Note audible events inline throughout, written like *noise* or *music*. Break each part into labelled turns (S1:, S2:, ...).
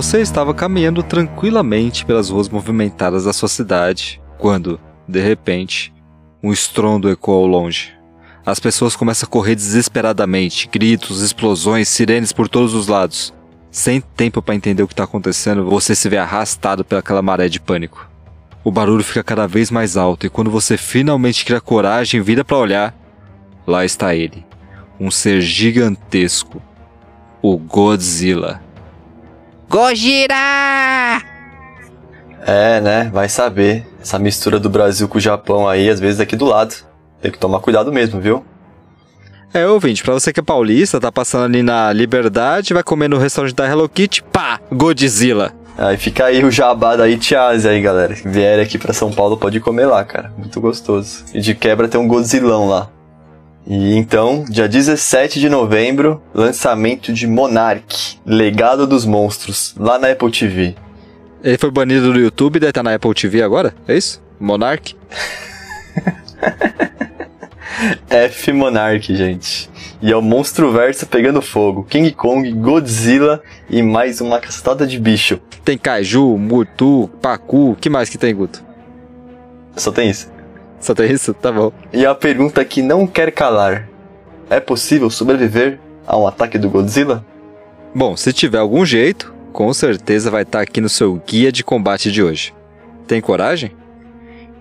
S1: Você estava caminhando tranquilamente pelas ruas movimentadas da sua cidade, quando, de repente, um estrondo ecoou ao longe. As pessoas começam a correr desesperadamente, gritos, explosões, sirenes por todos os lados. Sem tempo para entender o que está acontecendo, você se vê arrastado pelaquela maré de pânico. O barulho fica cada vez mais alto e quando você finalmente cria coragem e vira para olhar, lá está ele, um ser gigantesco, o Godzilla.
S2: Gojira!
S3: É, né? Vai saber. Essa mistura do Brasil com o Japão aí, às vezes aqui do lado. Tem que tomar cuidado mesmo, viu?
S1: É, ouvinte, pra você que é paulista, tá passando ali na Liberdade, vai comer no restaurante da Hello Kitty, pá, Godzilla.
S3: Aí fica aí o jabá da Itiase aí, galera. Se vier aqui pra São Paulo, pode comer lá, cara. Muito gostoso. E de quebra tem um Godzillão lá. E então, dia 17 de novembro, lançamento de Monarch, Legado dos Monstros, lá na Apple TV.
S1: Ele foi banido do YouTube e deve estar na Apple TV agora? É isso? Monarch? *laughs*
S3: F Monarch, gente. E é o monstro verso pegando fogo. King Kong, Godzilla e mais uma cacetada de bicho.
S1: Tem Kaiju, Mutu, Pacu, que mais que tem, Guto?
S3: Só tem isso.
S1: Só tem isso? Tá bom.
S3: E a pergunta que não quer calar: É possível sobreviver a um ataque do Godzilla?
S1: Bom, se tiver algum jeito, com certeza vai estar aqui no seu guia de combate de hoje. Tem coragem?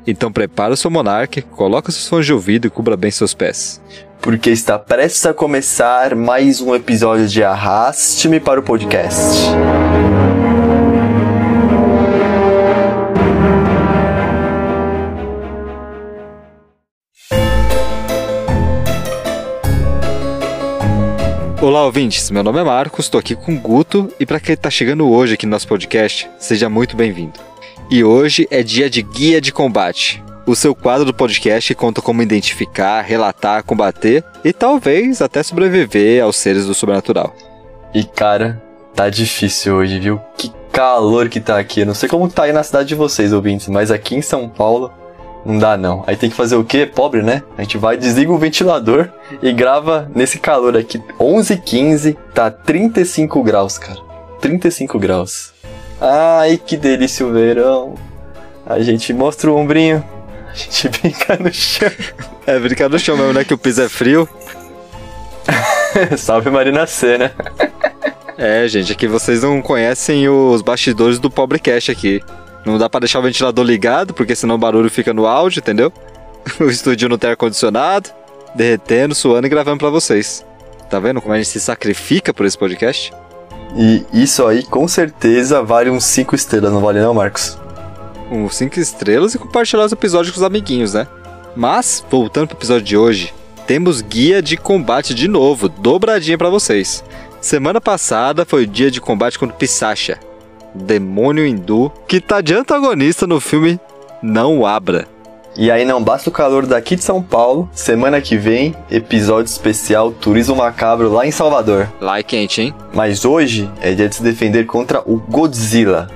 S1: Então prepara o seu monarca, coloca seus fones de ouvido e cubra bem seus pés.
S3: Porque está prestes a começar mais um episódio de Arraste-me para o Podcast.
S1: Olá, ouvintes. Meu nome é Marcos, estou aqui com o Guto e para quem está chegando hoje aqui no nosso podcast, seja muito bem-vindo. E hoje é dia de Guia de Combate, o seu quadro do podcast que conta como identificar, relatar, combater e talvez até sobreviver aos seres do sobrenatural.
S3: E cara, tá difícil hoje, viu? Que calor que tá aqui. Eu não sei como tá aí na cidade de vocês, ouvintes, mas aqui em São Paulo não dá não. Aí tem que fazer o quê? Pobre, né? A gente vai, desliga o ventilador e grava nesse calor aqui. 11 15 tá 35 graus, cara. 35 graus. Ai, que delícia o verão. A gente mostra o ombrinho. A gente *laughs* brinca no chão.
S1: É, brincar no chão mesmo, né? Que o piso é frio. *laughs*
S3: Salve Marina C, né?
S1: É, gente, aqui vocês não conhecem os bastidores do Pobrecast aqui. Não dá pra deixar o ventilador ligado, porque senão o barulho fica no áudio, entendeu? *laughs* O estúdio não tem ar-condicionado, derretendo, suando e gravando pra vocês. Tá vendo como a gente se sacrifica por esse podcast?
S3: E isso aí com certeza vale uns 5 estrelas, não vale não, Marcos?
S1: Uns 5 estrelas e compartilhar os episódios com os amiguinhos, né? Mas, voltando pro episódio de hoje, temos guia de combate de novo, dobradinha pra vocês. Semana passada foi o dia de combate contra o Pisacha, demônio hindu, que tá de antagonista no filme Não Abra.
S3: E aí não basta o calor daqui de São Paulo, semana que vem, episódio especial Turismo Macabro lá em Salvador.
S1: Lá é quente, hein?
S3: Mas hoje é dia de se defender contra o Godzilla.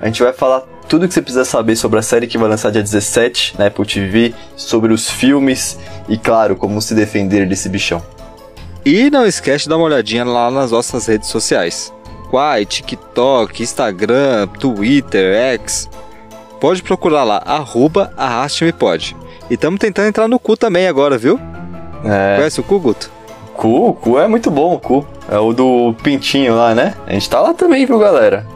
S3: A gente vai falar tudo o que você precisa saber sobre a série que vai lançar dia 17 na Apple TV, sobre os filmes e, claro, como se defender desse bichão.
S1: E não esquece de dar uma olhadinha lá nas nossas redes sociais. Quai, TikTok, Instagram, Twitter, X. Pode procurar lá, arroba arraste-me pode. E estamos tentando entrar no cu também agora, viu?
S3: É.
S1: Conhece o cu, Guto?
S3: Cu, o cu é muito bom, o cu. É o do pintinho lá, né? A gente tá lá também, viu, galera?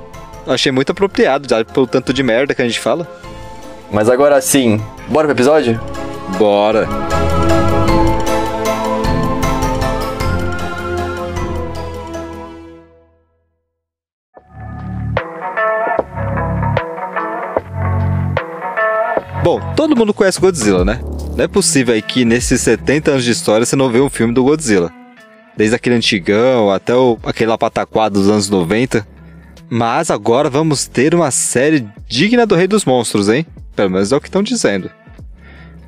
S1: Achei muito apropriado, já pelo tanto de merda que a gente fala.
S3: Mas agora sim, bora pro episódio?
S1: Bora! Bom, todo mundo conhece Godzilla, né? Não é possível aí que nesses 70 anos de história você não vê um filme do Godzilla. Desde aquele antigão até o, aquele lá pataquado dos anos 90. Mas agora vamos ter uma série digna do Rei dos Monstros, hein? Pelo menos é o que estão dizendo.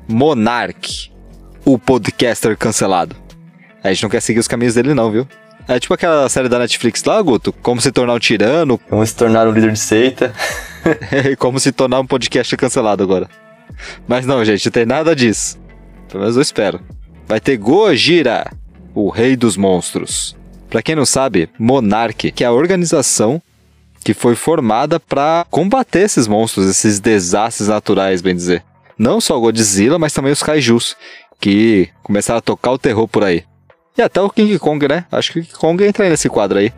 S1: Monarch, o podcaster cancelado. A gente não quer seguir os caminhos dele não, viu? É tipo aquela série da Netflix lá, Guto, como se tornar um tirano,
S3: Vamos se tornar um líder de seita. *laughs*
S1: como se tornar um podcast cancelado agora. Mas não, gente, não tem nada disso. Pelo menos eu espero. Vai ter Gojira, o rei dos monstros. Pra quem não sabe, Monarch, que é a organização que foi formada para combater esses monstros, esses desastres naturais, bem dizer. Não só Godzilla, mas também os kaijus, que começaram a tocar o terror por aí. E até o King Kong, né? Acho que o King Kong entra nesse quadro aí.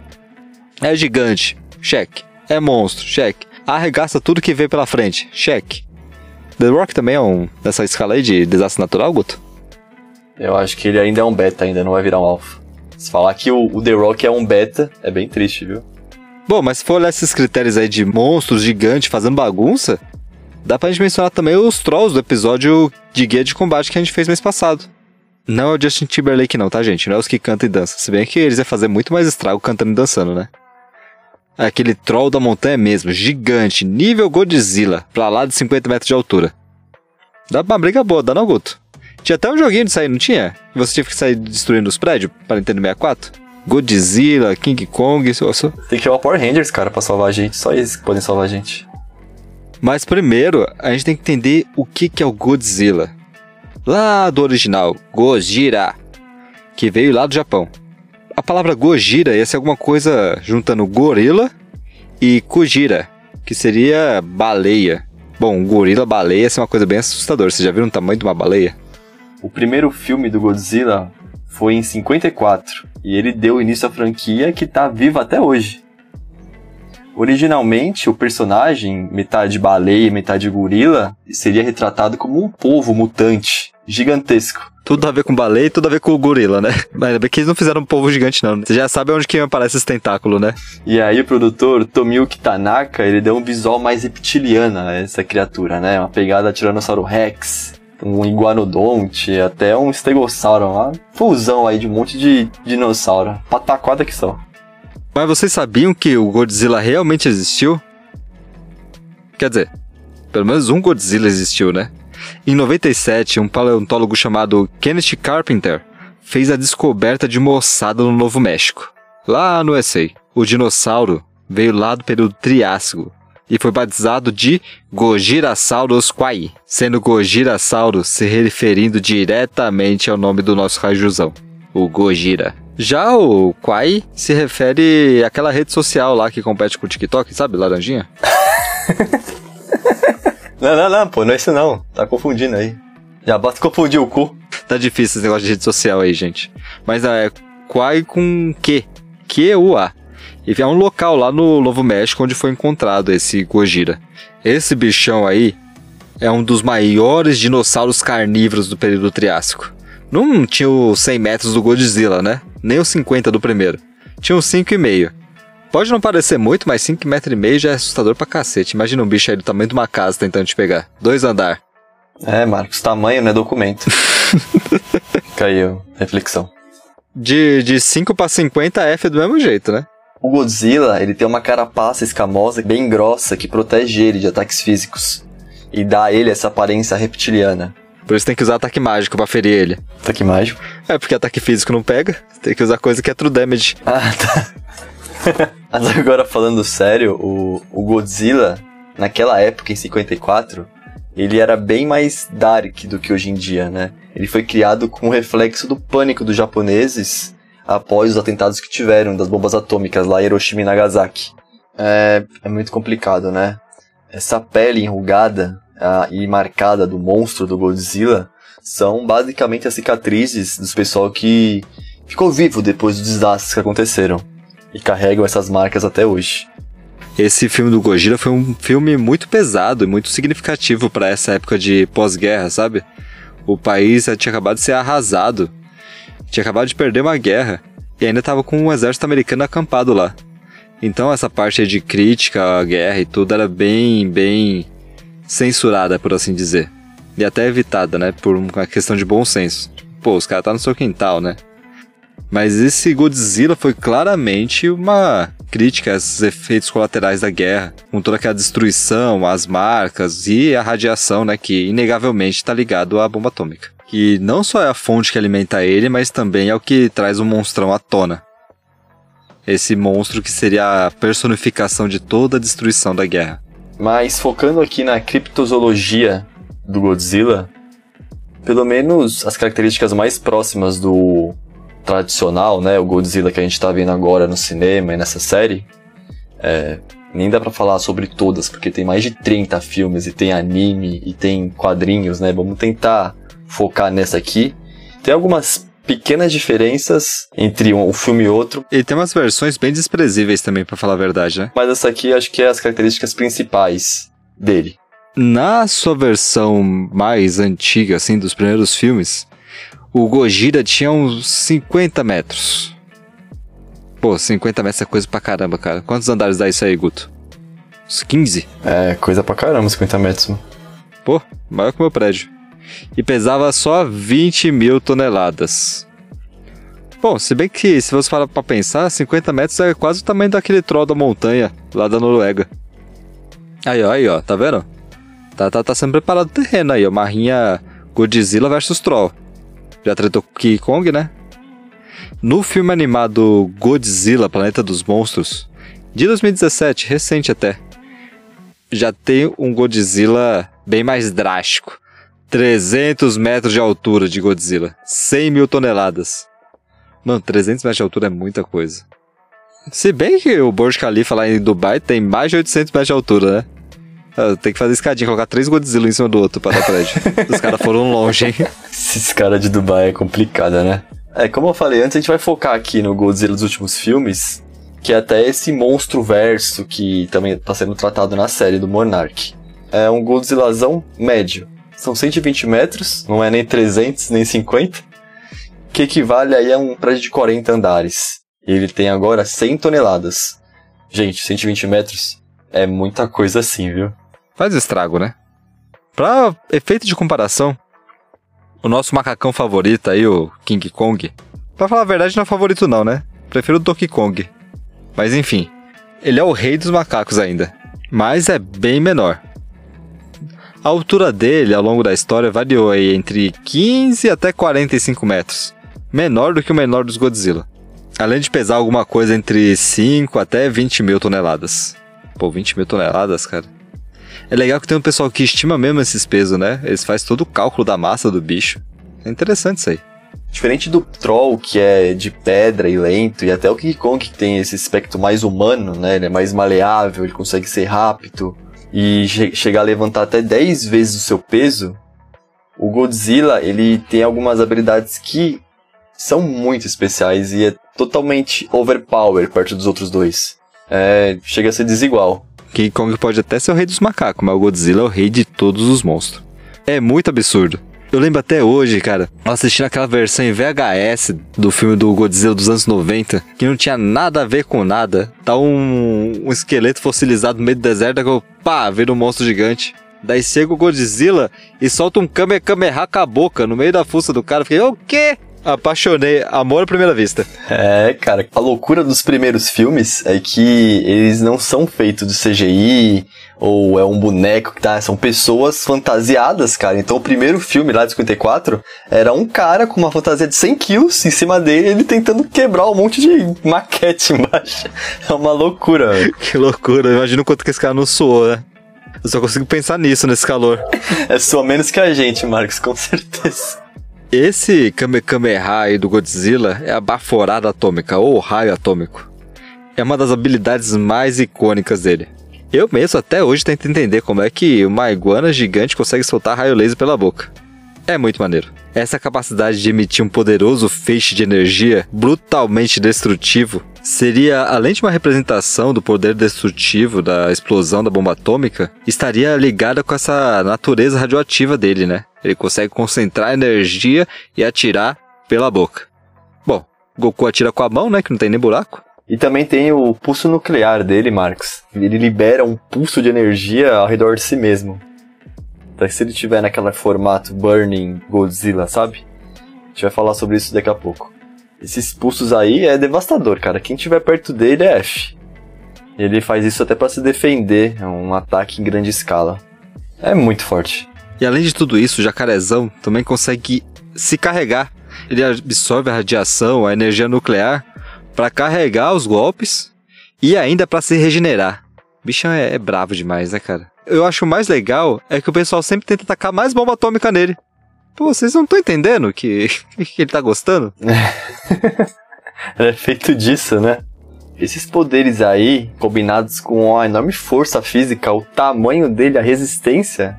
S1: É gigante, cheque. É monstro, cheque. Arregaça tudo que vê pela frente, cheque. The Rock também é um nessa escala aí de desastre natural, Guto?
S3: Eu acho que ele ainda é um beta, ainda não vai virar um alpha. Se falar que o, o The Rock é um beta, é bem triste, viu?
S1: Bom, mas se for olhar esses critérios aí de monstros gigantes fazendo bagunça, dá pra gente mencionar também os trolls do episódio de guia de combate que a gente fez mês passado. Não é o Justin Timberlake não, tá, gente? Não é os que cantam e dançam. Se bem que eles iam fazer muito mais estrago cantando e dançando, né? Aquele troll da montanha mesmo, gigante, nível Godzilla, pra lá de 50 metros de altura. Dá uma briga boa, dá não, Guto? Tinha até um joguinho de sair, não tinha? Você tinha que sair destruindo os prédios para Nintendo 64? Godzilla, King Kong, isso, isso.
S3: Tem que chamar Power Rangers, cara, pra salvar a gente. Só eles que podem salvar a gente.
S1: Mas primeiro, a gente tem que entender o que, que é o Godzilla. Lá do original, Gojira, que veio lá do Japão. A palavra Gojira ia ser alguma coisa juntando gorila e Kujira, que seria baleia. Bom, gorila, baleia, ia ser uma coisa bem assustadora. Vocês já viram o tamanho de uma baleia?
S3: O primeiro filme do Godzilla foi em 54 e ele deu início à franquia que está viva até hoje. Originalmente, o personagem, metade baleia e metade gorila, seria retratado como um povo mutante, gigantesco.
S1: Tudo a ver com baleia e tudo a ver com o gorila, né? *laughs* Mas ainda bem que eles não fizeram um povo gigante, não. Você já sabe onde que aparece esse tentáculo, né?
S3: E aí o produtor, Tomiyuki Tanaka, ele deu um visual mais reptiliana a essa criatura, né? Uma pegada Tiranossauro Rex, um iguanodonte, até um estegossauro, uma fusão aí de um monte de dinossauro. Pataquada que são.
S1: Mas vocês sabiam que o Godzilla realmente existiu? Quer dizer, pelo menos um Godzilla existiu, né? Em 97, um paleontólogo chamado Kenneth Carpenter fez a descoberta de uma ossada no Novo México. Lá no USA, o dinossauro veio lá do período Triássico e foi batizado de Gojirasaurus quai, sendo Gojirasaurus se referindo diretamente ao nome do nosso rajuzão, o Gojira. Já o Quai se refere àquela rede social lá que compete com o TikTok, sabe, laranjinha? *laughs*
S3: não, não, não, pô, não é isso não. Tá confundindo aí. Já basta confundir o cu.
S1: Tá difícil esse negócio de rede social aí, gente. Mas é Quai com Q. Q-U-A. E é um local lá no Novo México onde foi encontrado esse Gojira. Esse bichão aí é um dos maiores dinossauros carnívoros do período Triássico. Não tinha os 100 metros do Godzilla, né? Nem os 50 do primeiro. Tinha uns 5,5. Pode não parecer muito, mas 5,5 metros e meio já é assustador pra cacete. Imagina um bicho aí do tamanho de uma casa tentando te pegar. Dois andar.
S3: É, Marcos, tamanho não é documento. *laughs* Caiu. Reflexão.
S1: De, de 5 para 50 F é do mesmo jeito, né?
S3: O Godzilla, ele tem uma carapaça escamosa bem grossa que protege ele de ataques físicos. E dá a ele essa aparência reptiliana.
S1: Por isso tem que usar ataque mágico pra ferir ele.
S3: Ataque mágico?
S1: É, porque ataque físico não pega. Tem que usar coisa que é true damage.
S3: Ah, tá. *laughs* Mas agora falando sério, o, o Godzilla, naquela época, em 54, ele era bem mais dark do que hoje em dia, né? Ele foi criado com o reflexo do pânico dos japoneses após os atentados que tiveram das bombas atômicas lá em Hiroshima e Nagasaki. É, é muito complicado, né? Essa pele enrugada ah, e marcada do monstro do Godzilla são basicamente as cicatrizes dos pessoal que ficou vivo depois dos desastres que aconteceram e carregam essas marcas até hoje.
S1: Esse filme do Gojira foi um filme muito pesado e muito significativo para essa época de pós-guerra, sabe? O país tinha acabado de ser arrasado tinha acabado de perder uma guerra e ainda estava com um exército americano acampado lá. Então essa parte de crítica à guerra e tudo era bem, bem censurada, por assim dizer. E até evitada, né? Por uma questão de bom senso. Pô, os caras tá no seu quintal, né? Mas esse Godzilla foi claramente uma crítica a esses efeitos colaterais da guerra, com toda aquela destruição, as marcas e a radiação, né, que inegavelmente está ligado à bomba atômica que não só é a fonte que alimenta ele, mas também é o que traz o monstrão à tona. Esse monstro que seria a personificação de toda a destruição da guerra.
S3: Mas focando aqui na criptozoologia do Godzilla, pelo menos as características mais próximas do tradicional, né, o Godzilla que a gente está vendo agora no cinema e nessa série, é, Nem dá pra falar sobre todas, porque tem mais de 30 filmes, e tem anime, e tem quadrinhos, né? Vamos tentar focar nessa aqui. Tem algumas pequenas diferenças entre um filme e outro.
S1: E tem umas versões bem desprezíveis também, para falar a verdade, né?
S3: Mas essa aqui acho que é as características principais dele.
S1: Na sua versão mais antiga, assim, dos primeiros filmes, o Gojira tinha uns 50 metros. Pô, 50 metros é coisa pra caramba, cara. Quantos andares dá isso aí, Guto? Uns 15?
S3: É, coisa pra caramba, 50 metros. Mano.
S1: Pô, maior que o meu prédio e pesava só 20 mil toneladas. Bom, se bem que se você falar pra pensar, 50 metros é quase o tamanho daquele troll da montanha lá da Noruega. Aí, ó, aí, ó, tá vendo? Tá, tá, tá sendo preparado o terreno aí, ó. Marrinha Godzilla versus Troll. Já tratou King Kong, né? No filme animado Godzilla, Planeta dos Monstros, de 2017, recente até, já tem um Godzilla bem mais drástico. 300 metros de altura de Godzilla. 100 mil toneladas. Mano, 300 metros de altura é muita coisa. Se bem que o Burj Khalifa lá em Dubai tem mais de 800 metros de altura, né? Ah, tem que fazer escadinha, colocar três Godzilla em cima do outro para dar prédio. *laughs* Os caras foram longe, hein?
S3: Esses caras de Dubai é complicada, né? É, como eu falei antes, a gente vai focar aqui no Godzilla dos últimos filmes, que é até esse monstro verso que também está sendo tratado na série do Monarch. É um Godzillazão médio. São 120 metros, não é nem 300, nem 50, que equivale aí a um prédio de 40 andares. E ele tem agora 100 toneladas. Gente, 120 metros é muita coisa assim, viu?
S1: Faz estrago, né? Pra efeito de comparação, o nosso macacão favorito aí, o King Kong. Pra falar a verdade, não é favorito não, né? Prefiro o Donkey Kong. Mas enfim, ele é o rei dos macacos ainda. Mas é bem menor. A altura dele ao longo da história variou aí entre 15 até 45 metros, menor do que o menor dos Godzilla. Além de pesar alguma coisa entre 5 até 20 mil toneladas. Pô, 20 mil toneladas, cara. É legal que tem um pessoal que estima mesmo esses pesos, né? Eles fazem todo o cálculo da massa do bicho. É interessante isso aí.
S3: Diferente do Troll, que é de pedra e lento, e até o King Kong, que tem esse aspecto mais humano, né? Ele é mais maleável, ele consegue ser rápido e che chegar a levantar até 10 vezes o seu peso, o Godzilla ele tem algumas habilidades que são muito especiais e é totalmente overpower perto dos outros dois. É, chega a ser desigual.
S1: King Kong pode até ser o rei dos macacos, mas o Godzilla é o rei de todos os monstros. É muito absurdo. Eu lembro até hoje, cara, assistindo aquela versão em VHS do filme do Godzilla dos anos 90, que não tinha nada a ver com nada. Tá um, um esqueleto fossilizado no meio do deserto, que eu, pá, vira um monstro gigante. Daí chega o Godzilla e solta um Kamehameha com a boca no meio da fuça do cara. Fiquei, o quê? Apaixonei, amor à primeira vista.
S3: É, cara, a loucura dos primeiros filmes é que eles não são feitos de CGI ou é um boneco que tá, são pessoas fantasiadas, cara. Então o primeiro filme lá de 54 era um cara com uma fantasia de 100 quilos em cima dele, ele tentando quebrar um monte de maquete *laughs* embaixo. É uma loucura, velho.
S1: Que loucura, imagina o quanto que esse cara não suou, né? Eu só consigo pensar nisso nesse calor.
S3: é só menos que a gente, Marcos, com certeza.
S1: Esse Kamehameha aí do Godzilla é a baforada atômica, ou raio atômico. É uma das habilidades mais icônicas dele. Eu mesmo até hoje tento entender como é que uma iguana gigante consegue soltar raio laser pela boca. É muito maneiro. Essa capacidade de emitir um poderoso feixe de energia brutalmente destrutivo seria, além de uma representação do poder destrutivo da explosão da bomba atômica, estaria ligada com essa natureza radioativa dele, né? Ele consegue concentrar energia e atirar pela boca. Bom, Goku atira com a mão, né? Que não tem nem buraco.
S3: E também tem o pulso nuclear dele, Marcos. Ele libera um pulso de energia ao redor de si mesmo. Então, se ele tiver naquele formato Burning Godzilla, sabe? A gente vai falar sobre isso daqui a pouco. Esses pulsos aí é devastador, cara. Quem tiver perto dele é F. Ele faz isso até para se defender, é um ataque em grande escala. É muito forte.
S1: E além de tudo isso, o jacarezão também consegue se carregar. Ele absorve a radiação, a energia nuclear, para carregar os golpes e ainda para se regenerar. O bicho é, é bravo demais, né, cara? Eu acho mais legal é que o pessoal sempre tenta atacar mais bomba atômica nele. Pô, vocês não estão entendendo que, *laughs* que ele tá gostando? *laughs*
S3: é feito disso, né? esses poderes aí, combinados com a enorme força física, o tamanho dele, a resistência,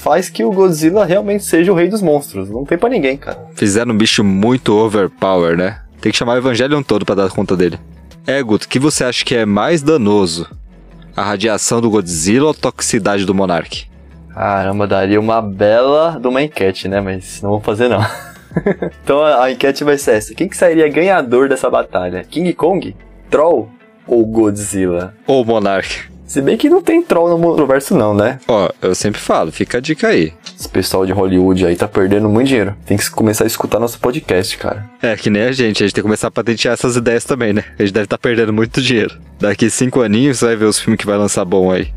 S3: faz que o Godzilla realmente seja o rei dos monstros. Não tem pra ninguém, cara.
S1: Fizeram um bicho muito overpower, né? Tem que chamar o Evangelion todo pra dar conta dele. É, Guto, o que você acha que é mais danoso? A radiação do Godzilla ou a toxicidade do Monark?
S3: Caramba, daria uma bela de uma enquete, né? Mas não vou fazer não. *laughs* então a, a enquete vai ser essa. Quem que sairia ganhador dessa batalha? King Kong? Troll? Ou Godzilla?
S1: Ou Monark?
S3: Se bem que não tem troll no universo não, né?
S1: Ó, eu sempre falo, fica a dica aí.
S3: Esse pessoal de Hollywood aí tá perdendo muito dinheiro. Tem que começar a escutar nosso podcast, cara.
S1: É, que nem a gente, a gente tem que começar a patentear essas ideias também, né? A gente deve estar tá perdendo muito dinheiro. Daqui cinco aninhos você vai ver os filmes que vai lançar bom aí.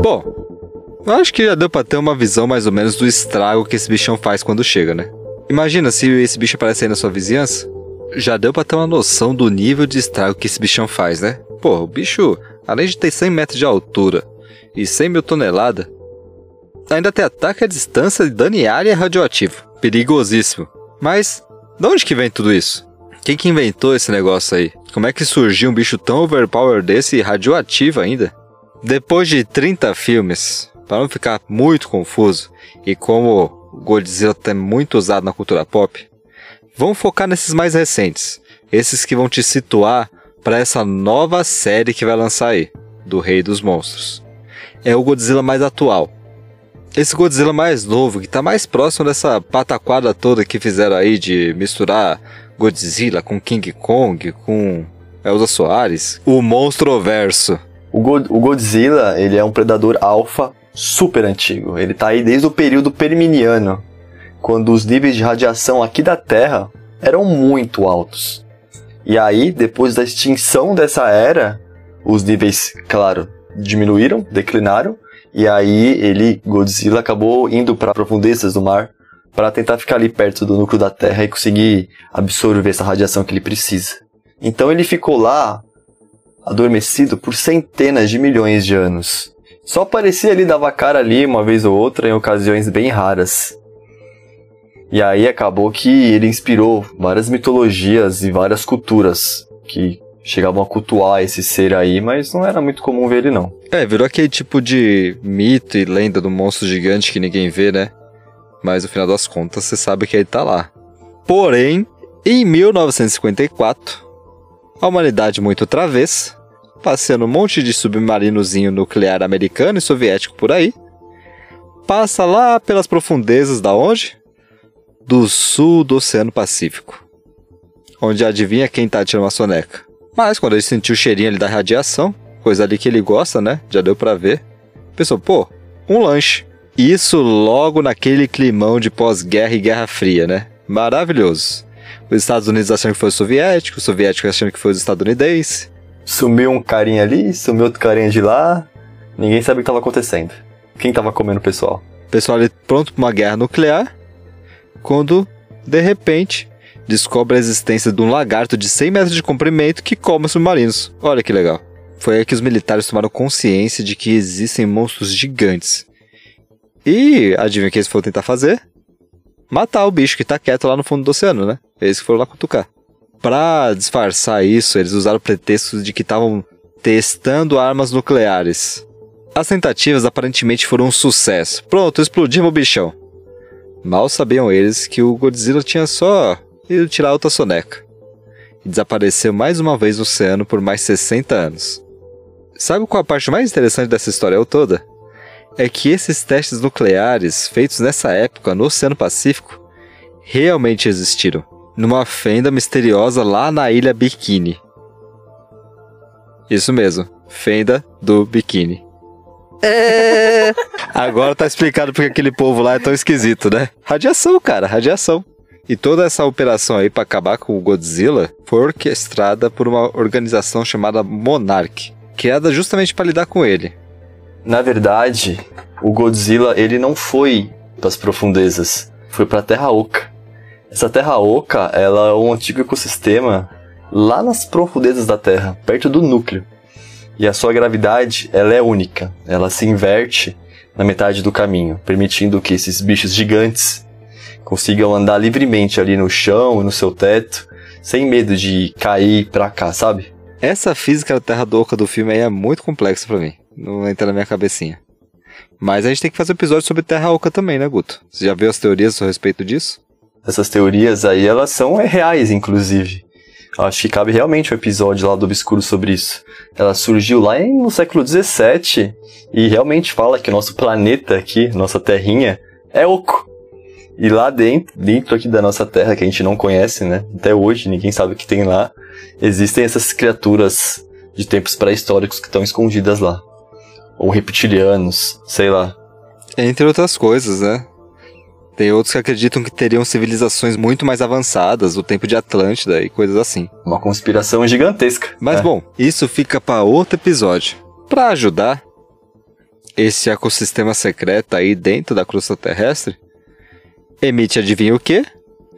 S1: Bom, eu acho que já deu pra ter uma visão mais ou menos do estrago que esse bichão faz quando chega, né? Imagina se esse bicho aparecer aí na sua vizinhança. Já deu pra ter uma noção do nível de estrago que esse bichão faz, né? Pô, o bicho, além de ter 100 metros de altura e 100 mil toneladas, ainda tem ataque à distância e dano em área radioativo. Perigosíssimo. Mas, de onde que vem tudo isso? Quem que inventou esse negócio aí? Como é que surgiu um bicho tão overpower desse e radioativo ainda? Depois de 30 filmes, para não ficar muito confuso, e como Godzilla é muito usado na cultura pop, vamos focar nesses mais recentes, esses que vão te situar para essa nova série que vai lançar aí, do Rei dos Monstros. É o Godzilla mais atual. Esse Godzilla mais novo, que está mais próximo dessa pataquada toda que fizeram aí de misturar Godzilla com King Kong, com Elza Soares, o Monstroverso.
S3: O, God o Godzilla, ele é um predador alfa super antigo. Ele tá aí desde o período Perminiano, quando os níveis de radiação aqui da Terra eram muito altos. E aí, depois da extinção dessa era, os níveis, claro, diminuíram, declinaram, e aí ele, Godzilla, acabou indo para profundezas do mar para tentar ficar ali perto do núcleo da Terra e conseguir absorver essa radiação que ele precisa. Então ele ficou lá adormecido por centenas de milhões de anos. Só aparecia ali, dava cara ali uma vez ou outra em ocasiões bem raras. E aí acabou que ele inspirou várias mitologias e várias culturas que chegavam a cultuar esse ser aí, mas não era muito comum ver ele não.
S1: É, virou aquele tipo de mito e lenda do monstro gigante que ninguém vê, né? Mas no final das contas você sabe que ele tá lá. Porém, em 1954, a humanidade muito travessa passeando um monte de submarinozinho nuclear americano e soviético por aí, passa lá pelas profundezas da onde? Do sul do Oceano Pacífico. Onde adivinha quem tá tirando uma soneca. Mas quando ele sentiu o cheirinho ali da radiação, coisa ali que ele gosta, né? Já deu pra ver. Pensou, pô, um lanche. Isso logo naquele climão de pós-guerra e Guerra Fria, né? Maravilhoso. Os Estados Unidos achando que foi o soviético, os soviéticos achando que foi os estadunidenses.
S3: Sumiu um carinha ali, sumiu outro carinha de lá. Ninguém sabe o que estava acontecendo. Quem estava comendo o pessoal?
S1: O pessoal ali pronto para uma guerra nuclear. Quando, de repente, descobre a existência de um lagarto de 100 metros de comprimento que come submarinos. Olha que legal. Foi aí que os militares tomaram consciência de que existem monstros gigantes. E adivinha o que eles foram tentar fazer? Matar o bicho que tá quieto lá no fundo do oceano, né? Eles que foram lá cutucar. Para disfarçar isso, eles usaram pretextos de que estavam testando armas nucleares. As tentativas aparentemente foram um sucesso. Pronto, explodimos o bichão. Mal sabiam eles que o Godzilla tinha só ido tirar outra soneca. E desapareceu mais uma vez no oceano por mais 60 anos. Sabe qual a parte mais interessante dessa história toda? É que esses testes nucleares feitos nessa época no Oceano Pacífico realmente existiram numa fenda misteriosa lá na ilha Bikini. Isso mesmo, fenda do Bikini. É. *laughs* Agora tá explicado porque aquele povo lá é tão esquisito, né? Radiação, cara, radiação. E toda essa operação aí para acabar com o Godzilla foi orquestrada por uma organização chamada Monarch, criada justamente para lidar com ele.
S3: Na verdade, o Godzilla ele não foi para as profundezas, foi para a Terra Oca. Essa terra oca, ela é um antigo ecossistema lá nas profundezas da Terra, perto do núcleo. E a sua gravidade, ela é única. Ela se inverte na metade do caminho, permitindo que esses bichos gigantes consigam andar livremente ali no chão, no seu teto, sem medo de cair pra cá, sabe?
S1: Essa física da Terra do Oca do filme aí é muito complexa para mim. Não entra na minha cabecinha. Mas a gente tem que fazer um episódio sobre Terra Oca também, né, Guto? Você já viu as teorias a respeito disso?
S3: Essas teorias aí, elas são reais, inclusive. Acho que cabe realmente um episódio lá do Obscuro sobre isso. Ela surgiu lá no século XVII e realmente fala que o nosso planeta aqui, nossa terrinha, é oco. E lá dentro, dentro aqui da nossa terra, que a gente não conhece, né? Até hoje, ninguém sabe o que tem lá. Existem essas criaturas de tempos pré-históricos que estão escondidas lá. Ou reptilianos, sei lá.
S1: Entre outras coisas, né? Tem outros que acreditam que teriam civilizações muito mais avançadas, o tempo de Atlântida e coisas assim.
S3: Uma conspiração gigantesca.
S1: Mas
S3: é.
S1: bom, isso fica para outro episódio. Para ajudar esse ecossistema secreto aí dentro da crosta terrestre, emite adivinha o quê?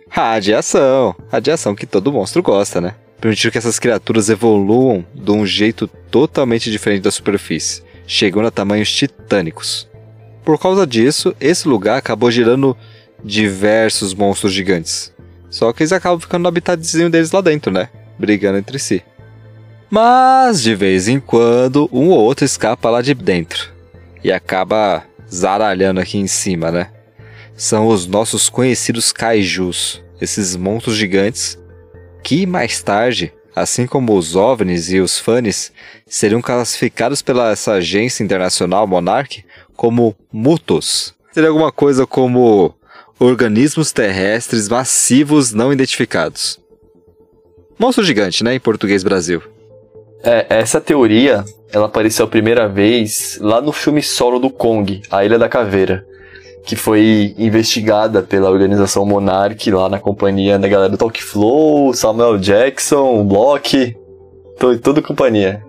S1: Radiação. Radiação que todo monstro gosta, né? Permitir que essas criaturas evoluam de um jeito totalmente diferente da superfície, chegando a tamanhos titânicos. Por causa disso, esse lugar acabou gerando diversos monstros gigantes. Só que eles acabam ficando no habitatzinho deles lá dentro, né? Brigando entre si. Mas, de vez em quando, um ou outro escapa lá de dentro. E acaba zaralhando aqui em cima, né? São os nossos conhecidos kaijus, esses monstros gigantes, que mais tarde, assim como os OVNIs e os FANIs, seriam classificados pela essa agência internacional Monarch como mutos. Seria alguma coisa como organismos terrestres massivos não identificados. Monstro gigante, né, em português Brasil.
S3: É, essa teoria, ela apareceu a primeira vez lá no filme solo do Kong, A Ilha da Caveira, que foi investigada pela organização Monarch lá na companhia da galera do Talk Flow, Samuel Jackson, Block, toda companhia.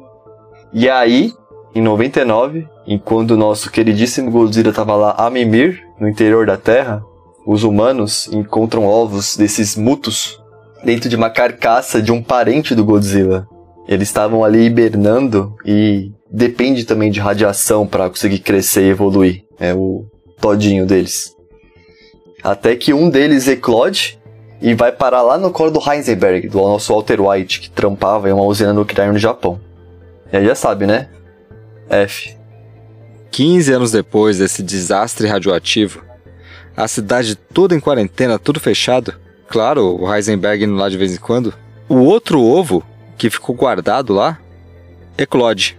S3: E aí, em 99, enquanto o nosso queridíssimo Godzilla estava lá a mimir, no interior da Terra, os humanos encontram ovos desses mutos dentro de uma carcaça de um parente do Godzilla. Eles estavam ali hibernando e depende também de radiação para conseguir crescer e evoluir. É o todinho deles. Até que um deles eclode e vai parar lá no colo do Heisenberg, do nosso Walter White, que trampava em uma usina nuclear no Japão. E aí já sabe, né? F.
S1: 15 anos depois desse desastre radioativo, a cidade toda em quarentena, tudo fechado, claro, o Heisenberg indo lá de vez em quando, o outro ovo que ficou guardado lá eclode.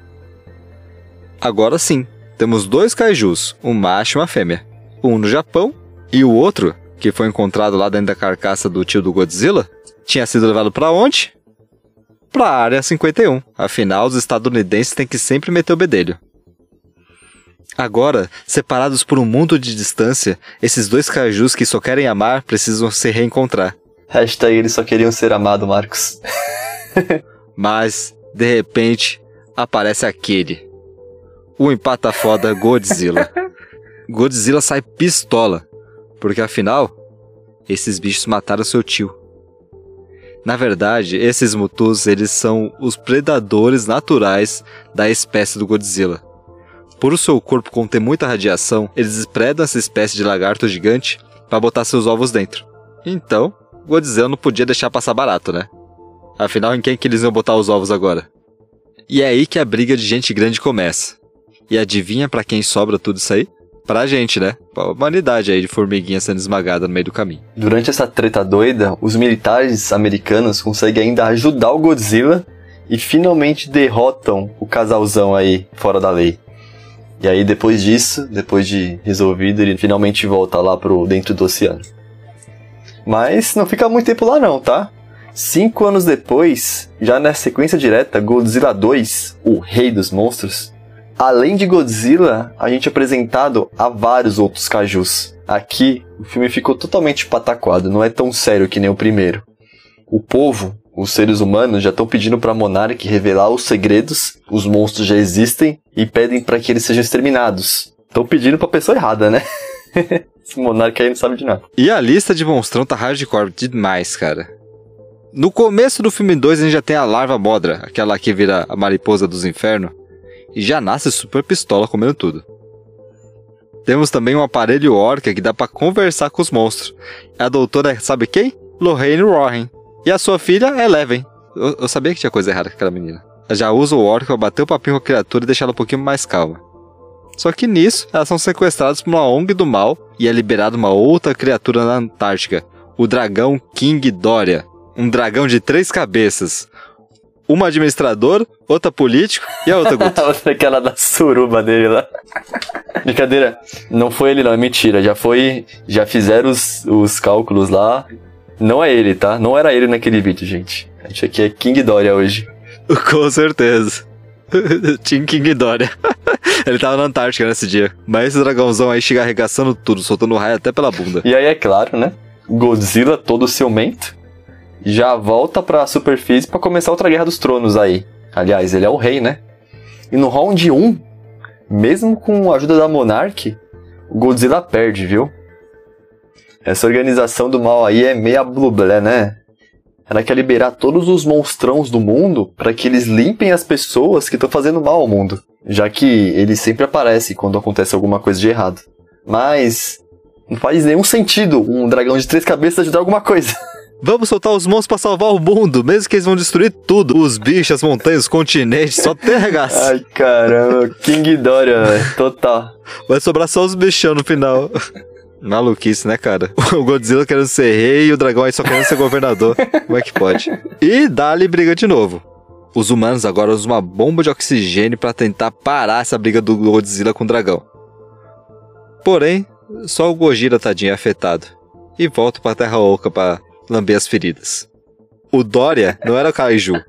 S1: Agora sim, temos dois kaijus, um macho e uma fêmea. Um no Japão e o outro, que foi encontrado lá dentro da carcaça do tio do Godzilla, tinha sido levado para onde? Para a área 51. Afinal, os estadunidenses têm que sempre meter o bedelho. Agora, separados por um mundo de distância, esses dois kaijus que só querem amar precisam se reencontrar.
S3: Hashtag eles só queriam ser amados, Marcos. *laughs*
S1: Mas, de repente, aparece aquele. O empata foda Godzilla. *laughs* Godzilla sai pistola, porque afinal, esses bichos mataram seu tio. Na verdade, esses Mutus, eles são os predadores naturais da espécie do Godzilla. Por o seu corpo conter muita radiação, eles predam essa espécie de lagarto gigante para botar seus ovos dentro. Então, Godzilla não podia deixar passar barato, né? Afinal, em quem que eles iam botar os ovos agora? E é aí que a briga de gente grande começa. E adivinha para quem sobra tudo isso aí? Pra gente, né? Pra humanidade aí de formiguinha sendo esmagada no meio do caminho.
S3: Durante essa treta doida, os militares americanos conseguem ainda ajudar o Godzilla e finalmente derrotam o casalzão aí fora da lei. E aí depois disso, depois de resolvido, ele finalmente volta lá pro dentro do oceano. Mas não fica muito tempo lá não, tá? Cinco anos depois, já na sequência direta, Godzilla 2, o Rei dos Monstros, além de Godzilla, a gente é apresentado a vários outros kaijus. Aqui, o filme ficou totalmente pataquado, não é tão sério que nem o primeiro. O povo, os seres humanos, já estão pedindo para Monarch revelar os segredos, os monstros já existem e pedem para que eles sejam exterminados. Estão pedindo pra pessoa errada, né? *laughs* Esse Monarch aí não sabe de nada.
S1: E a lista de monstrão tá hardcore demais, cara. No começo do filme 2 a gente já tem a larva modra, aquela que vira a mariposa dos infernos, e já nasce super pistola comendo tudo. Temos também um aparelho Orca que dá para conversar com os monstros. A doutora sabe quem? Lorraine Warren. E a sua filha é Eleven. Eu, eu sabia que tinha coisa errada com aquela menina. Ela já usa o pra bater o papinho com a criatura e deixar ela um pouquinho mais calma. Só que nisso, elas são sequestradas por uma ONG do mal e é liberada uma outra criatura na Antártica, o dragão King Doria. Um dragão de três cabeças. Uma administrador, outra político e a outra Guto. *laughs*
S3: Aquela da suruba dele lá. *laughs* Brincadeira, não foi ele não, é mentira. Já foi, já fizeram os, os cálculos lá. Não é ele, tá? Não era ele naquele vídeo, gente. A gente aqui é King Doria hoje. *laughs*
S1: Com certeza. *laughs* Tinha King Doria. *laughs* Ele tava na Antártica nesse dia. Mas esse dragãozão aí chega arregaçando tudo, soltando raio até pela bunda.
S3: E aí é claro, né? Godzilla, todo ciumento, já volta pra superfície pra começar outra Guerra dos Tronos aí. Aliás, ele é o rei, né? E no round 1, mesmo com a ajuda da Monarch, o Godzilla perde, viu? Essa organização do mal aí é meia blublé, né? Ela quer liberar todos os monstrões do mundo para que eles limpem as pessoas que estão fazendo mal ao mundo, já que ele sempre aparece quando acontece alguma coisa de errado. Mas não faz nenhum sentido um dragão de três cabeças ajudar alguma coisa. *laughs*
S1: Vamos soltar os monstros pra salvar o mundo, mesmo que eles vão destruir tudo. Os bichos, as montanhas, os continentes, só tem regaço.
S3: Ai, caramba, King Doria, velho, total.
S1: Vai sobrar só os bichão no final. Maluquice, né, cara? *laughs* O Godzilla querendo ser rei e o dragão aí só querendo ser governador. Como é que pode? E dali briga de novo. Os humanos agora usam uma bomba de oxigênio para tentar parar essa briga do Godzilla com o dragão. Porém, só o Gojira tadinho é afetado. E volta pra Terra Oca pra lamber as feridas. O Dória não era kaiju.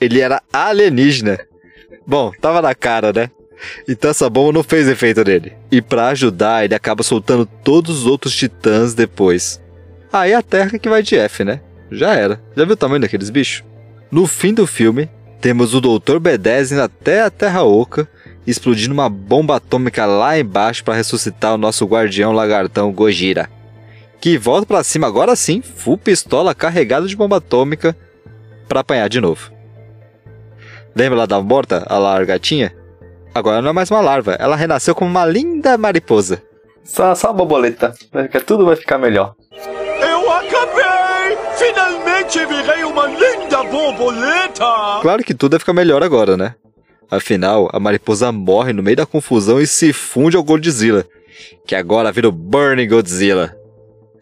S1: Ele era alienígena. Bom, tava na cara, né? Então essa bomba não fez efeito nele. E para ajudar, ele acaba soltando todos os outros titãs depois. Aí a Terra que vai de F, né? Já era. Já viu o tamanho daqueles bichos? No fim do filme, temos o Dr. B10 indo até a Terra Oca, explodindo uma bomba atômica lá embaixo para ressuscitar o nosso guardião lagartão Gojira. Que volta para cima agora sim, full pistola carregada de bomba atômica para apanhar de novo. Lembra lá da morta, a largatinha? Agora não é mais uma larva, ela renasceu como uma linda mariposa.
S3: Só, só a borboleta, que tudo vai ficar melhor.
S2: Eu acabei! Finalmente virei uma linda borboleta!
S1: Claro que tudo vai ficar melhor agora, né? Afinal, a mariposa morre no meio da confusão e se funde ao Godzilla, que agora vira o Burning Godzilla.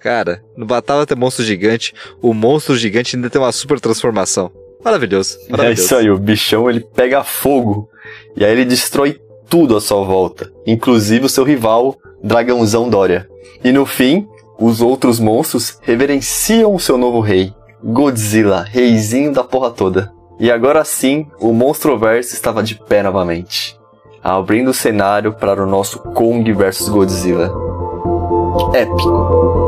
S1: Cara, não batava ter monstro gigante, o monstro gigante ainda tem uma super transformação. Maravilhoso, maravilhoso.
S3: É isso aí, o bichão ele pega fogo e aí ele destrói tudo à sua volta, inclusive o seu rival, Dragãozão Dória. E no fim, os outros monstros reverenciam o seu novo rei, Godzilla, reizinho da porra toda. E agora sim, o Monstroverso estava de pé novamente, abrindo o cenário para o nosso Kong vs Godzilla. Épico.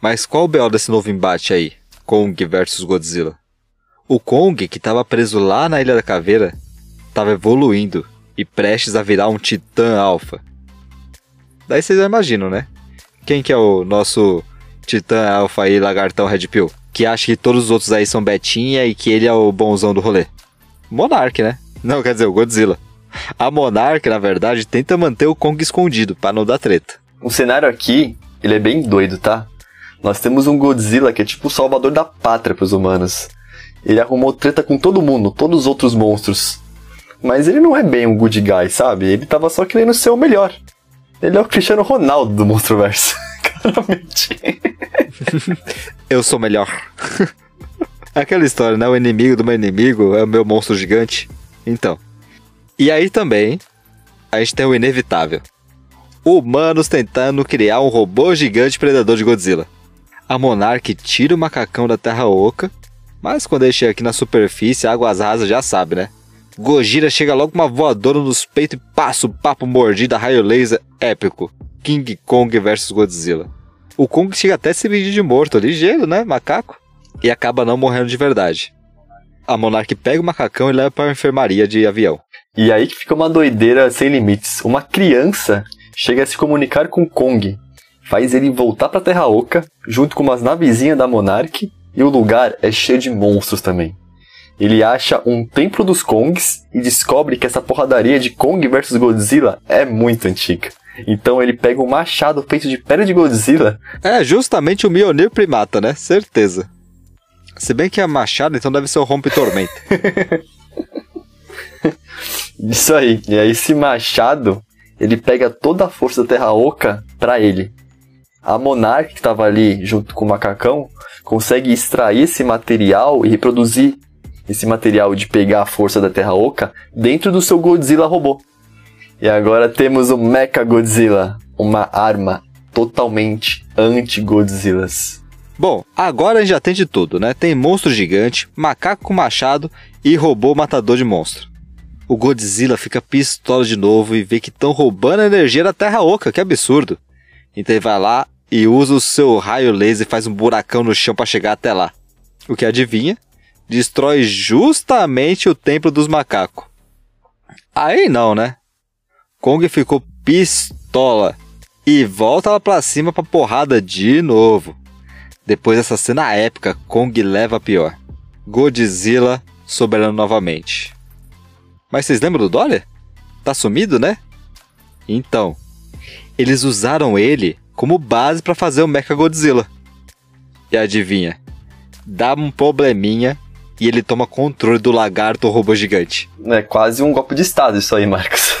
S1: Mas qual o BO desse novo embate aí? Kong versus Godzilla. O Kong, que estava preso lá na Ilha da Caveira, estava evoluindo e prestes a virar um titã alfa. Daí vocês já imaginam, né? Quem que é o nosso titã alfa aí, lagartão Red Pill? Que acha que todos os outros aí são betinha e que ele é o bonzão do rolê. Monark, né? Não, quer dizer, o Godzilla. A Monark, na verdade, tenta manter o Kong escondido, para não dar treta.
S3: O cenário aqui, ele é bem doido, tá? Nós temos um Godzilla que é tipo o salvador da pátria pros humanos. Ele arrumou treta com todo mundo, todos os outros monstros. Mas ele não é bem um good guy, sabe? Ele tava só querendo ser o melhor. Ele é o Cristiano Ronaldo do Monstro-Verso. *laughs* Claramente. *laughs*
S1: Eu sou melhor. *laughs* Aquela história, né? O inimigo do meu inimigo é o meu monstro gigante. Então. E aí também, a gente tem o inevitável. Humanos tentando criar um robô gigante predador de Godzilla. A Monarch tira o macacão da Terra Oca, mas quando ele chega aqui na superfície, águas rasas já sabe, né? Gojira chega logo uma voadora nos peitos e passa o papo mordida raio laser épico. King Kong versus Godzilla. O Kong chega até a se medir de morto, ligeiro, né? Macaco. E acaba não morrendo de verdade. A Monarch pega o macacão e leva para a enfermaria de avião.
S3: E aí que fica uma doideira sem limites. Uma criança chega a se comunicar com Kong, faz ele voltar pra Terra Oca, junto com umas navezinhas da Monarch, e o lugar é cheio de monstros também. Ele acha um templo dos Kongs e descobre que essa porradaria de Kong versus Godzilla é muito antiga. Então ele pega um machado feito de pedra de Godzilla.
S1: É justamente o Mjolnir Primata, né? Certeza. Se bem que é machado, então deve ser o Rompe Tormenta. *laughs*
S3: Isso aí. E aí esse machado, ele pega toda a força da Terra Oca pra ele. A Monarch, que estava ali junto com o macacão, consegue extrair esse material e reproduzir esse material de pegar a força da Terra Oca dentro do seu Godzilla robô. E agora temos o Mecha Godzilla, uma arma totalmente anti-Godzillas.
S1: Bom, agora a gente já tem de tudo, né? Tem monstro gigante, macaco com machado e robô matador de monstro. O Godzilla fica pistola de novo e vê que estão roubando a energia da Terra Oca, que absurdo. Então ele vai lá e usa o seu raio laser e faz um buracão no chão para chegar até lá. O que adivinha? Destrói justamente o templo dos macacos. Aí não, né? Kong ficou pistola e volta lá pra cima pra porrada de novo. Depois dessa cena épica, Kong leva a pior. Godzilla soberano novamente. Mas vocês lembram do Dolly? Tá sumido, né? Então, eles usaram ele como base para fazer o Mecha Godzilla. E adivinha? Dá um probleminha e ele toma controle do lagarto robô gigante.
S3: É quase um golpe de estado isso aí, Marcos.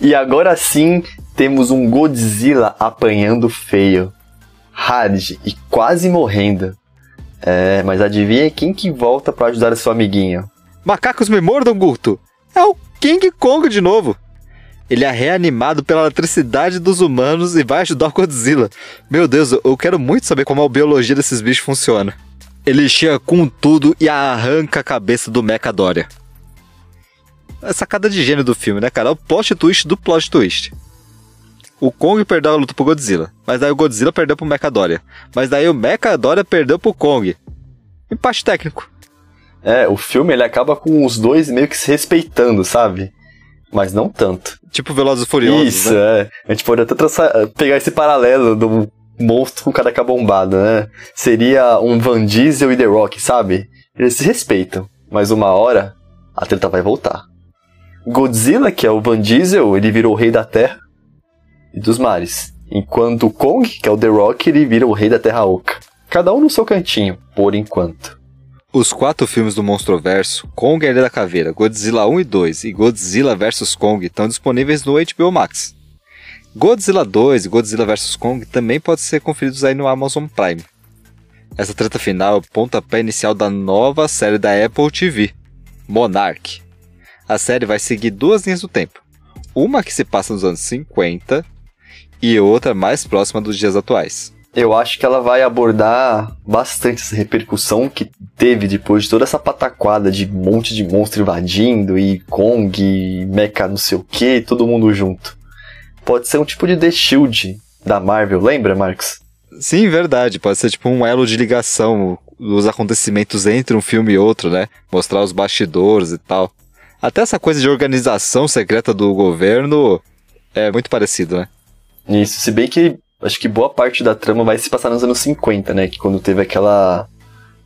S3: E agora sim, temos um Godzilla apanhando feio. Hard e quase morrendo. É, mas adivinha quem que volta para ajudar seu amiguinho?
S1: Macacos me mordam, Gulto! É o King Kong de novo! Ele é reanimado pela eletricidade dos humanos e vai ajudar o Godzilla. Meu Deus, eu quero muito saber como a biologia desses bichos funciona. Ele chega com tudo e arranca a cabeça do Mecha Doria. É sacada de gênio do filme, né, cara? É o plot twist do plot twist. O Kong perdeu a luta pro Godzilla, mas daí o Godzilla perdeu pro Mechadoria. Mas daí o Mechadoria perdeu pro Kong. Empate técnico.
S3: É, o filme ele acaba com os dois meio que se respeitando, sabe? Mas não tanto.
S1: Tipo Velozes e Furiosos,
S3: Isso,
S1: né?
S3: é. A gente pode até traçar- pegar esse paralelo do monstro com careca bombado, né? Seria um Van Diesel e The Rock, sabe? Eles se respeitam, mas uma hora a treta vai voltar. Godzilla, que é o Van Diesel, ele virou o rei da terra e dos mares. Enquanto Kong, que é o The Rock, ele vira o rei da terra oca. Cada um no seu cantinho, por enquanto.
S1: Os quatro filmes do Monstroverso, Kong e Ilha da Caveira, Godzilla 1 e 2 e Godzilla vs Kong estão disponíveis no HBO Max. Godzilla 2 e Godzilla vs Kong também podem ser conferidos aí no Amazon Prime. Essa treta final é o pontapé inicial da nova série da Apple TV, Monarch. A série vai seguir duas linhas do tempo. Uma que se passa nos anos 50 e outra mais próxima dos dias atuais.
S3: Eu acho que ela vai abordar bastante essa repercussão que teve depois de toda essa pataquada de um monte de monstro invadindo e Kong, e Mecha não sei o que, todo mundo junto. Pode ser um tipo de The Shield da Marvel, lembra, Marcos?
S1: Sim, verdade. Pode ser tipo um elo de ligação dos acontecimentos entre um filme e outro, né? Mostrar os bastidores e tal. Até essa coisa de organização secreta do governo é muito parecido, né?
S3: Isso, se bem que acho que boa parte da trama vai se passar nos anos 50, né? Que quando teve aquela.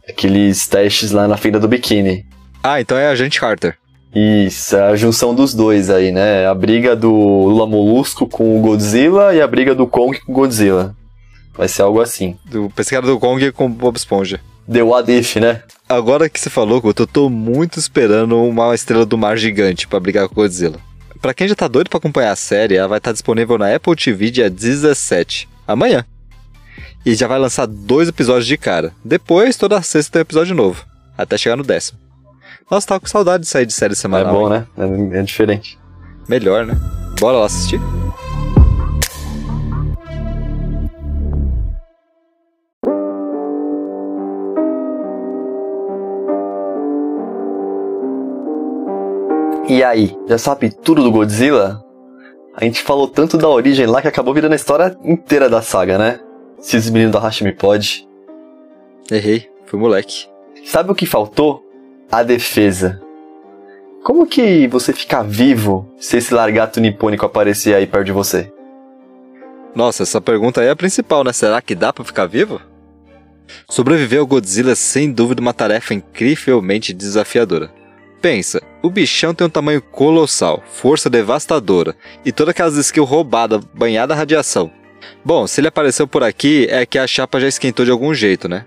S3: aqueles testes lá na feira do biquíni.
S1: Ah, então é a Agente Carter.
S3: Isso, é a junção dos dois aí, né? A briga do Lula Molusco com o Godzilla e a briga do Kong com o Godzilla. Vai ser algo assim.
S1: Do pescado do Kong com o Bob Esponja.
S3: The What If, né?
S1: Agora que você falou, eu tô muito esperando uma estrela do mar gigante pra brigar com o Godzilla. Pra quem já tá doido pra acompanhar a série, ela vai estar disponível na Apple TV dia 17, amanhã. E já vai lançar dois episódios de cara. Depois, toda sexta tem um episódio novo. Até chegar no décimo. Nossa, tava com saudade de sair de série
S3: É
S1: semanal.
S3: bom,
S1: hein?
S3: né? É, é diferente.
S1: Melhor, né? Bora lá assistir?
S3: E aí, já sabe tudo do Godzilla? A gente falou tanto da origem lá que acabou virando a história inteira da saga, né? Se os meninos da Hashimi pode.
S1: Errei, fui moleque.
S3: Sabe o que faltou? A defesa. Como que você fica vivo se esse largato nipônico aparecer aí perto de você?
S1: Nossa, essa pergunta aí é a principal, né? Será que dá pra ficar vivo? Sobreviver ao Godzilla é sem dúvida uma tarefa incrivelmente desafiadora. Pensa, o bichão tem um tamanho colossal, força devastadora e todas aquelas skills roubadas, banhada a radiação. Bom, se ele apareceu por aqui, é que a chapa já esquentou de algum jeito, né?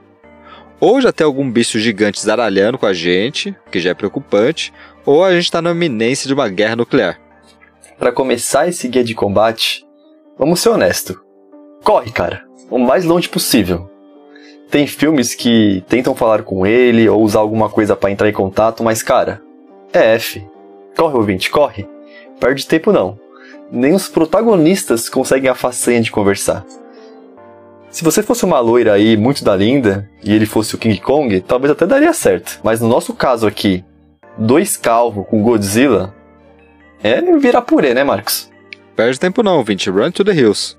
S1: Ou já tem algum bicho gigante zaralhando com a gente, que já é preocupante, ou a gente está na iminência de uma guerra nuclear.
S3: Para começar esse guia de combate, vamos ser honesto. Corre, cara, o mais longe possível. Tem filmes que tentam falar com ele ou usar alguma coisa para entrar em contato, mas cara, é F. Corre, ouvinte, corre. Perde tempo não. Nem os protagonistas conseguem a façanha de conversar. Se você fosse uma loira aí muito da linda e ele fosse o King Kong, talvez até daria certo. Mas no nosso caso aqui, dois calvos com Godzilla, é virar purê, né, Marcos?
S1: Perde tempo não, ouvinte. Run to the hills.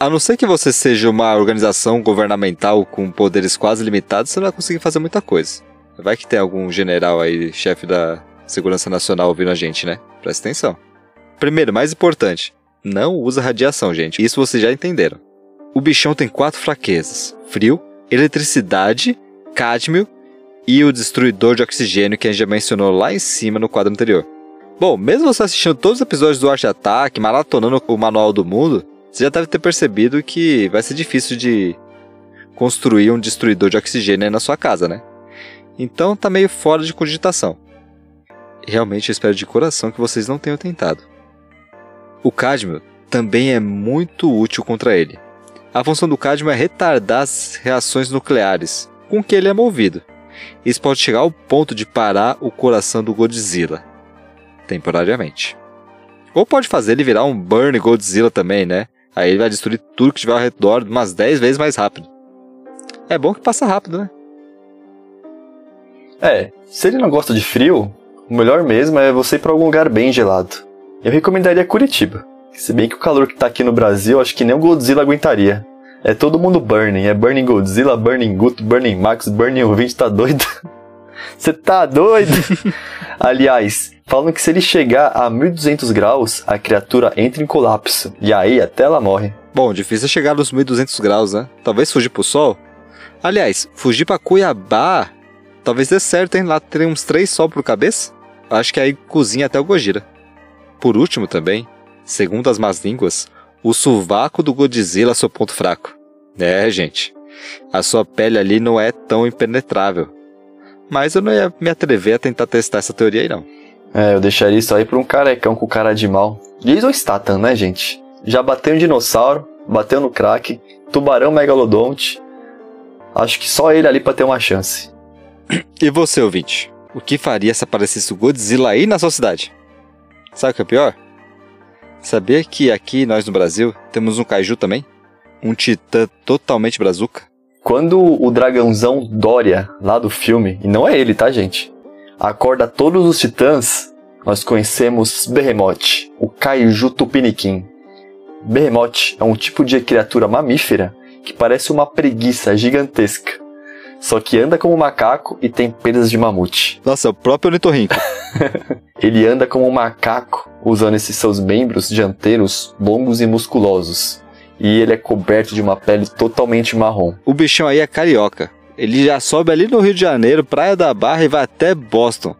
S1: A não ser que você seja uma organização governamental com poderes quase limitados, você não vai conseguir fazer muita coisa. Vai que tem algum general aí, chefe da Segurança Nacional ouvindo a gente, né? Presta atenção. Primeiro, mais importante, não usa radiação, gente. Isso vocês já entenderam. O bichão tem quatro fraquezas: frio, eletricidade, cádmio e o destruidor de oxigênio que a gente já mencionou lá em cima no quadro anterior. Bom, mesmo você assistindo todos os episódios do Arte Attack, maratonando o Manual do Mundo, você já deve ter percebido que vai ser difícil de construir um destruidor de oxigênio aí na sua casa, né? Então tá meio fora de cogitação. Realmente eu espero de coração que vocês não tenham tentado. O cádmio também é muito útil contra ele. A função do cádmio é retardar as reações nucleares com que ele é movido. Isso pode chegar ao ponto de parar o coração do Godzilla, temporariamente. Ou pode fazer ele virar um Burn Godzilla também, né? Aí ele vai destruir tudo que tiver ao redor umas 10 vezes mais rápido. É bom que passa rápido, né?
S3: É, se ele não gosta de frio, o melhor mesmo é você ir para algum lugar bem gelado. Eu recomendaria Curitiba. Se bem que o calor que tá aqui no Brasil, acho que nem o Godzilla aguentaria. É todo mundo burning. É burning Godzilla, burning Guto, burning Max, burning ouvinte, tá doido? *laughs* Você tá doido? *laughs* Aliás, falam que se ele chegar a 1200 graus, a criatura entra em colapso. E aí até ela morre.
S1: Bom, difícil é chegar nos 1200 graus, né? Talvez fugir pro sol. Aliás, fugir para Cuiabá talvez dê certo, hein? Lá tem uns três sol pro cabeça. Acho que aí cozinha até o Gojira. Por último também, segundo as más línguas, o sovaco do Godzilla é seu ponto fraco. É, gente. A sua pele ali não é tão impenetrável. Mas eu não ia me atrever a tentar testar essa teoria aí, não.
S3: É, eu deixaria isso aí pra um carecão com cara de mal. Jason Statham, né, gente? Já bateu em dinossauro, bateu no crack, tubarão megalodonte. Acho que só ele ali pra ter uma chance.
S1: E você, ouvinte? O que faria se aparecesse o Godzilla aí na sua cidade? Sabe o que é pior? Sabia que aqui, nós no Brasil, temos um kaiju também? Um titã totalmente brazuca?
S3: Quando o dragãozão Dória, lá do filme, e não é ele, tá, gente? Acorda todos os titãs, nós conhecemos Behemoth, o kaiju tupiniquim. Behemoth é um tipo de criatura mamífera que parece uma preguiça gigantesca. Só que anda como um macaco e tem penas de mamute. *laughs*
S1: Nossa, é o próprio ornitorrinco. *laughs* *laughs*
S3: Ele anda como um macaco, usando esses seus membros dianteiros longos e musculosos. E ele é coberto de uma pele totalmente marrom.
S1: O bichão aí é carioca. Ele já sobe ali no Rio de Janeiro, Praia da Barra e vai até Boston.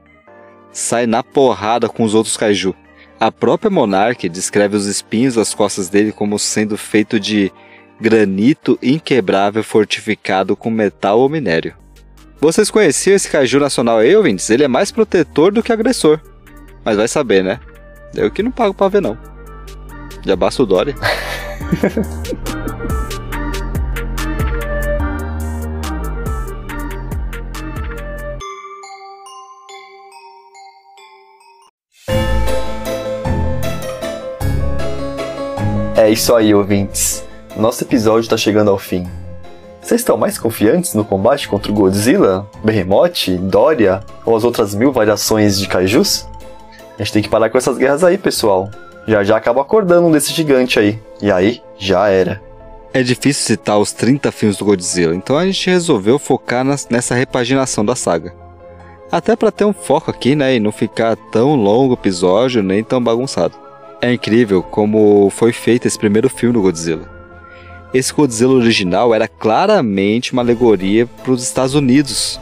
S1: Sai na porrada com os outros kaiju. A própria Monarch descreve os espinhos das costas dele como sendo feito de granito inquebrável fortificado com metal ou minério. Vocês conheciam esse kaiju nacional aí, ouvintes? Ele é mais protetor do que agressor. Mas vai saber, né? Eu que não pago pra ver, não. Já basta o Dory. *laughs*
S3: É isso aí, ouvintes. Nosso episódio está chegando ao fim. Vocês estão mais confiantes no combate contra o Godzilla, Behemoth, Doria ou as outras mil variações de kaijus? A gente tem que parar com essas guerras aí, pessoal. Já já acaba acordando um desse gigante aí. E aí, já era.
S1: É difícil citar os 30 filmes do Godzilla, então a gente resolveu focar nas, nessa repaginação da saga. Até para ter um foco aqui, né, e não ficar tão longo o episódio nem tão bagunçado. É incrível como foi feito esse primeiro filme do Godzilla. Esse Godzilla original era claramente uma alegoria para os Estados Unidos,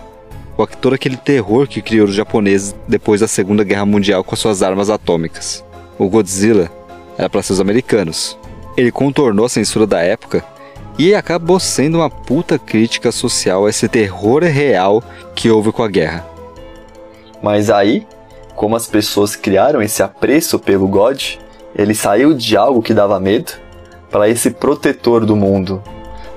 S1: com todo aquele terror que criou os japoneses depois da Segunda Guerra Mundial com suas armas atômicas. O Godzilla era para seus americanos. Ele contornou a censura da época e acabou sendo uma puta crítica social a esse terror real que houve com a guerra.
S3: Mas aí, como as pessoas criaram esse apreço pelo God, ele saiu de algo que dava medo para esse protetor do mundo,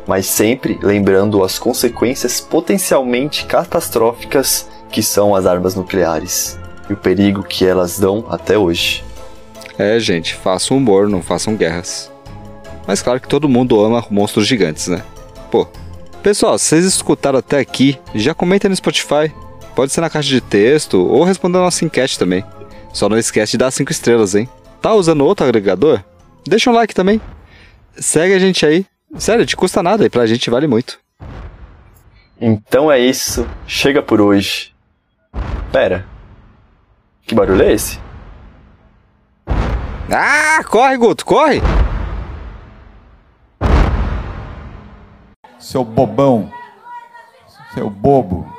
S3: mas sempre lembrando as consequências potencialmente catastróficas que são as armas nucleares e o perigo que elas dão até hoje.
S1: É, gente, façam humor, não façam guerras. Mas claro que todo mundo ama monstros gigantes, né? Pô. Pessoal, se vocês escutaram até aqui, já comenta no Spotify. Pode ser na caixa de texto ou respondendo a nossa enquete também. Só não esquece de dar 5 estrelas, hein? Tá usando outro agregador? Deixa um like também. Segue a gente aí. Sério, te custa nada e pra gente vale muito.
S3: Então é isso. Chega por hoje. Pera. Que barulho é esse?
S1: Ah, corre, Guto, corre!
S4: Seu bobão. Seu bobo.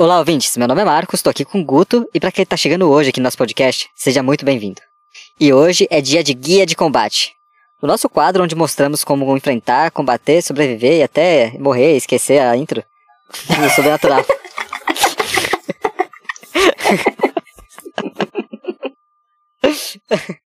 S5: Olá, ouvintes. Meu nome é Marcos, estou aqui com o Guto e para quem está chegando hoje aqui no nosso podcast, seja muito bem-vindo. E hoje é dia de guia de combate. O nosso quadro onde mostramos como enfrentar, combater, sobreviver e até morrer, esquecer a intro *laughs* do sobrenatural. *laughs*